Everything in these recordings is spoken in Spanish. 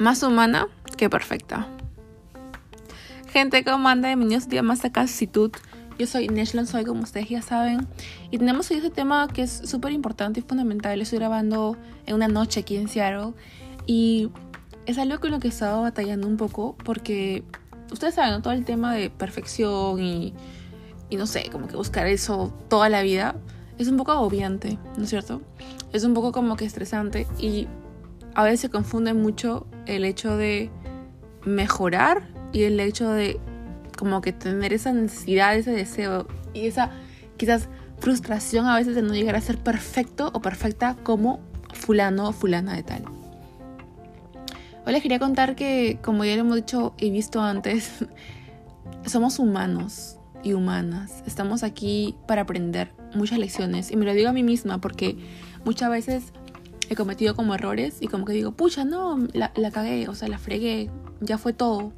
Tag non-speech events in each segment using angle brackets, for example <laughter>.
más humana que perfecta. Gente, ¿cómo anda? Bienvenidos día más a. Yo soy Neshlan, soy como ustedes ya saben. Y tenemos hoy este tema que es súper importante y fundamental. Estoy grabando en una noche aquí en Seattle. Y es algo con lo que he estado batallando un poco porque ustedes saben, todo el tema de perfección y, y no sé, como que buscar eso toda la vida es un poco agobiante, ¿no es cierto? Es un poco como que estresante y a veces se confunde mucho el hecho de mejorar y el hecho de como que tener esa necesidad, ese deseo y esa quizás frustración a veces de no llegar a ser perfecto o perfecta como fulano o fulana de tal. Hoy les quería contar que, como ya lo hemos dicho y visto antes, <laughs> somos humanos y humanas. Estamos aquí para aprender muchas lecciones. Y me lo digo a mí misma porque muchas veces he cometido como errores y como que digo, pucha, no, la, la cagué, o sea, la fregué, ya fue todo,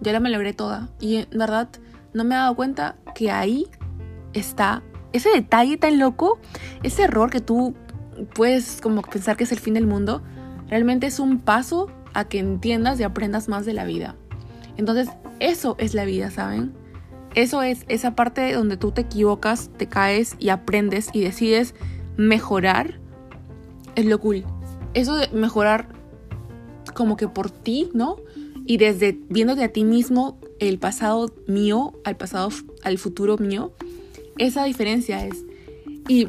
ya la me logré toda. Y en verdad no me he dado cuenta que ahí está ese detalle tan loco, ese error que tú puedes como pensar que es el fin del mundo, realmente es un paso a que entiendas y aprendas más de la vida. Entonces, eso es la vida, ¿saben? Eso es esa parte donde tú te equivocas, te caes y aprendes y decides mejorar. Es lo cool. Eso de mejorar como que por ti, ¿no? Y desde viéndote a ti mismo, el pasado mío al pasado, al futuro mío, esa diferencia es. Y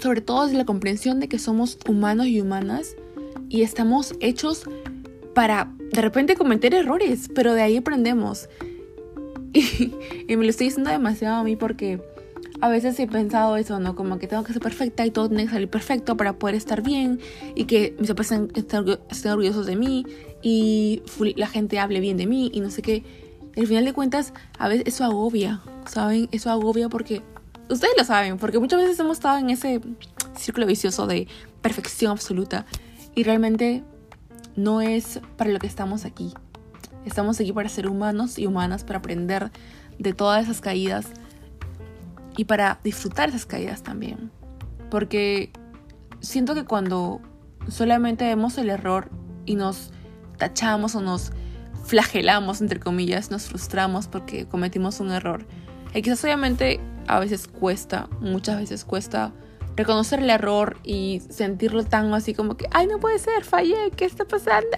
sobre todo es la comprensión de que somos humanos y humanas y estamos hechos para de repente cometer errores, pero de ahí aprendemos. <laughs> Y, me lo estoy diciendo demasiado a mí porque a veces he pensado eso, ¿no? Como que tengo que ser perfecta y todo tiene que salir perfecto para poder estar bien y que mis papás estén, orgullosos de mí y la gente hable bien de mí y no sé qué. Al final de cuentas, a veces eso agobia, ¿saben? Eso agobia porque ustedes lo saben, porque muchas veces hemos estado en ese círculo vicioso de perfección absoluta y realmente no es para lo que estamos aquí. Estamos aquí para ser humanos y humanas, para aprender de todas esas caídas y para disfrutar esas caídas también. Porque siento que cuando solamente vemos el error y nos tachamos o nos flagelamos, entre comillas, nos frustramos porque cometimos un error, y quizás obviamente a veces cuesta, muchas veces cuesta reconocer el error y sentirlo tan así como que, ay, no puede ser, fallé, ¿qué está pasando?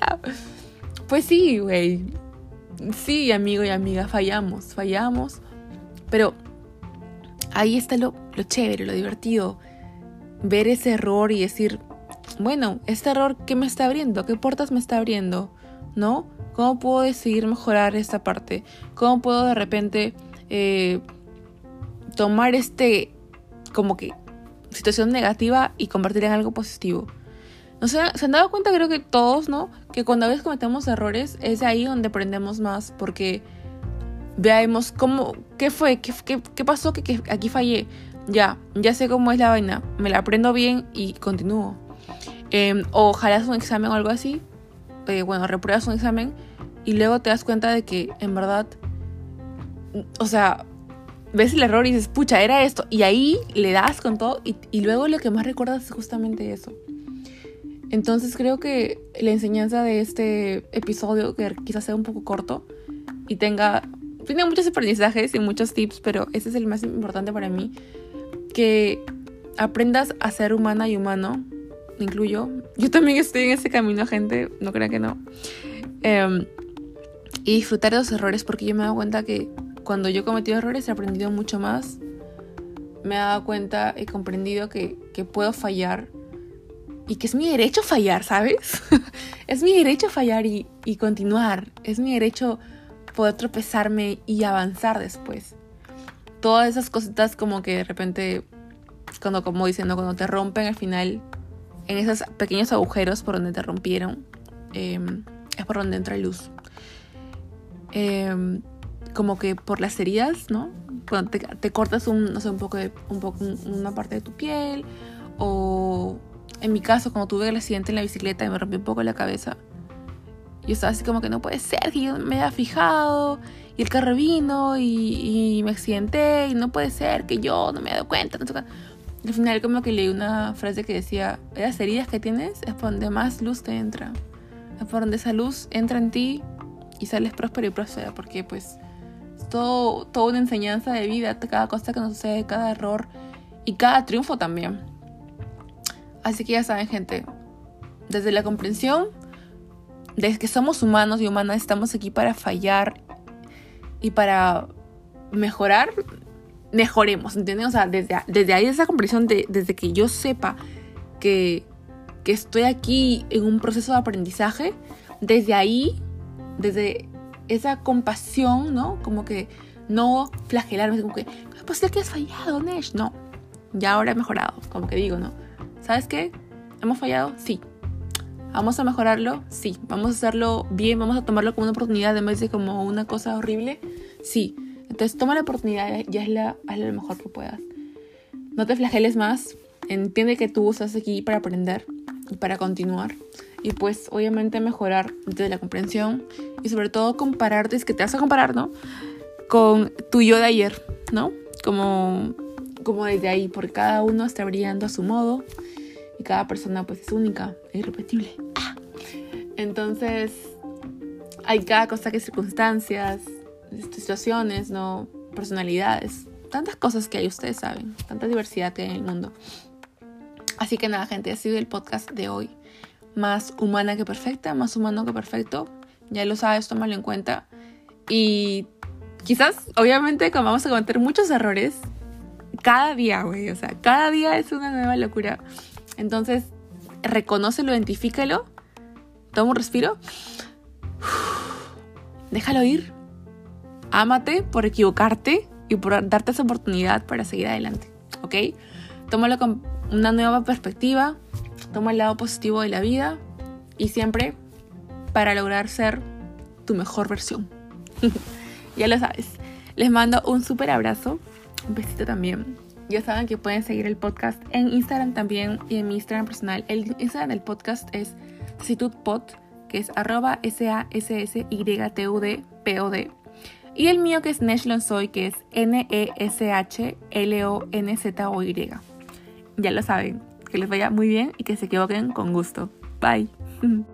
Pues sí, güey. Sí, amigo y amiga, fallamos, fallamos. Pero ahí está lo, chévere, lo divertido. Ver ese error y decir, bueno, este error, ¿qué me está abriendo? ¿Qué puertas me está abriendo? ¿No? ¿Cómo puedo decidir mejorar esta parte? ¿Cómo puedo de repente eh, tomar este, como que, situación negativa y convertirla en algo positivo? O sea, se han dado cuenta, creo que todos, ¿no? Que cuando a veces cometemos errores es ahí donde aprendemos más, porque veamos cómo, qué fue, qué, qué, pasó, que, aquí fallé. Ya, ya sé cómo es la vaina, me la aprendo bien y continúo. Eh, o ojalá un examen o algo así, eh, bueno, repruebas un examen y luego te das cuenta de que en verdad, o sea, ves el error y dices, pucha, era esto, y ahí le das con todo y, y luego lo que más recuerdas es justamente eso. Entonces creo que la enseñanza de este episodio, que quizás sea un poco corto y tenga, tiene muchos aprendizajes y muchos tips, pero ese es el más importante para mí, que aprendas a ser humana y humano, incluyo. Yo también estoy en ese camino, gente, no crean que no. Em, y disfrutar de los errores, porque yo me he dado cuenta que cuando yo he cometido errores he aprendido mucho más. Me he dado cuenta, he comprendido que, que puedo fallar y que es mi derecho fallar, ¿sabes? <laughs> es mi derecho fallar y, continuar. Es mi derecho poder tropezarme y avanzar después. Todas esas cositas como que de repente, cuando, como diciendo, cuando te rompen al final, en esos pequeños agujeros por donde te rompieron, em, es por donde entra luz. Em, como que por las heridas, ¿no? Cuando te, cortas un, no sé, un poco de, un poco, una parte de tu piel o en mi caso, cuando tuve el accidente en la bicicleta y me rompí un poco la cabeza, yo estaba así como que no puede ser que yo me haya fijado y el carro vino y, me accidenté y no puede ser que yo no me haya dado cuenta. Al final como que leí una frase que decía, las heridas que tienes es donde más luz te entra. por donde esa luz entra en ti y sales próspero y próspera, porque pues es todo, toda una enseñanza de vida, cada cosa que nos sucede, cada error y cada triunfo también. Así que ya saben, gente, desde la comprensión, desde que somos humanos y humanas, estamos aquí para fallar y para mejorar, mejoremos, ¿entienden? O sea, desde, desde ahí esa comprensión, de, desde que yo sepa que, que estoy aquí en un proceso de aprendizaje, desde ahí, desde esa compasión, ¿no? Como que no flagelarme, como que, pues es que has fallado, Nesh? No, ya ahora he mejorado, como que digo, ¿no? ¿Sabes qué? ¿Hemos fallado? Sí. ¿Vamos a mejorarlo? Sí. ¿Vamos a hacerlo bien? ¿Vamos a tomarlo como una oportunidad en vez de como una cosa horrible? Sí. Entonces toma la oportunidad y hazla, hazla lo mejor que puedas. No te flageles más. Entiende que tú estás aquí para aprender y para continuar. Y pues obviamente mejorar desde la comprensión y sobre todo compararte, es que te vas a comparar, ¿no? Con tu yo de ayer, ¿no? Como, como desde ahí, porque cada uno está brillando a su modo cada persona pues es única, es irrepetible. Entonces, hay cada cosa que circunstancias, situaciones, ¿no? Personalidades, tantas cosas que hay, ustedes saben, tanta diversidad que hay en el mundo. Así que nada, gente, ha sido el podcast de hoy. Más humana que perfecta, más humano que perfecto. Ya lo sabes, tómalo en cuenta. Y quizás, obviamente, como vamos a cometer muchos errores, cada día, güey, o sea, cada día es una nueva locura. Entonces, reconócelo, identifícalo, toma un respiro, déjalo ir, ámate por equivocarte y por darte esa oportunidad para seguir adelante, ¿ok? Tómalo con una nueva perspectiva, toma el lado positivo de la vida y siempre para lograr ser tu mejor versión. <laughs> ya lo sabes. Les mando un súper abrazo, un besito también. Ya saben que pueden seguir el podcast en Instagram también y en mi Instagram personal. El Instagram del podcast es situtpod, que es arroba S-A-S-S-Y-T-U-D-P-O-D. Y el mío que es Soy, que es N-E-S-H-L-O-N-Z-O-Y. Ya lo saben, que les vaya muy bien y que se equivoquen con gusto. Bye. <laughs>